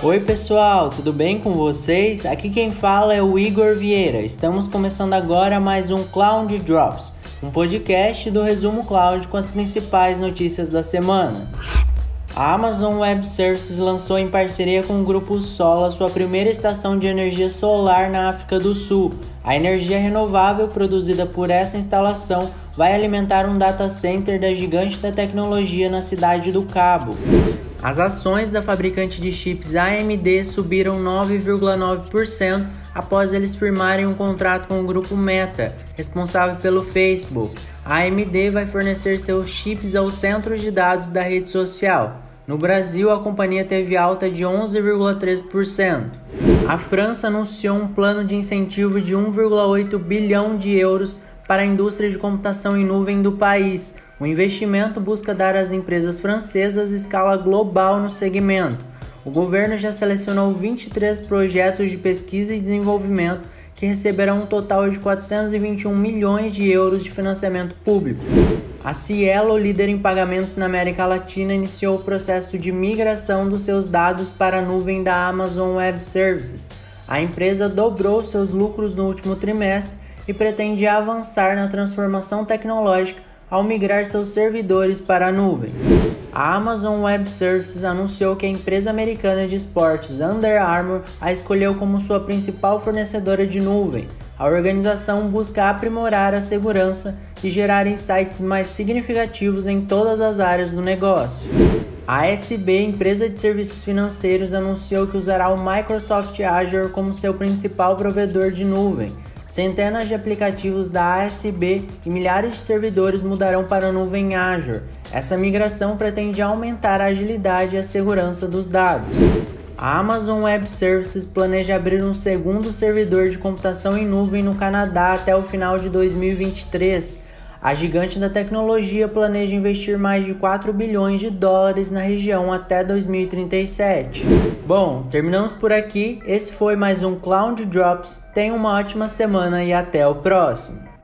Oi pessoal, tudo bem com vocês? Aqui quem fala é o Igor Vieira. Estamos começando agora mais um Cloud Drops, um podcast do Resumo Cloud com as principais notícias da semana. A Amazon Web Services lançou em parceria com o Grupo Sola sua primeira estação de energia solar na África do Sul. A energia renovável produzida por essa instalação vai alimentar um data center da gigante da tecnologia na cidade do Cabo. As ações da fabricante de chips AMD subiram 9,9% após eles firmarem um contrato com o grupo Meta, responsável pelo Facebook. A AMD vai fornecer seus chips aos centros de dados da rede social. No Brasil, a companhia teve alta de 11,3%. A França anunciou um plano de incentivo de 1,8 bilhão de euros para a indústria de computação em nuvem do país. O investimento busca dar às empresas francesas escala global no segmento. O governo já selecionou 23 projetos de pesquisa e desenvolvimento que receberão um total de 421 milhões de euros de financiamento público. A Cielo, líder em pagamentos na América Latina, iniciou o processo de migração dos seus dados para a nuvem da Amazon Web Services. A empresa dobrou seus lucros no último trimestre e pretende avançar na transformação tecnológica ao migrar seus servidores para a nuvem. A Amazon Web Services anunciou que a empresa americana de esportes Under Armour a escolheu como sua principal fornecedora de nuvem. A organização busca aprimorar a segurança e gerar insights mais significativos em todas as áreas do negócio. A ASB, empresa de serviços financeiros, anunciou que usará o Microsoft Azure como seu principal provedor de nuvem Centenas de aplicativos da ASB e milhares de servidores mudarão para a nuvem Azure. Essa migração pretende aumentar a agilidade e a segurança dos dados. A Amazon Web Services planeja abrir um segundo servidor de computação em nuvem no Canadá até o final de 2023 a gigante da tecnologia planeja investir mais de 4 bilhões de dólares na região até 2037. Bom, terminamos por aqui. Esse foi mais um Cloud Drops. Tenha uma ótima semana e até o próximo.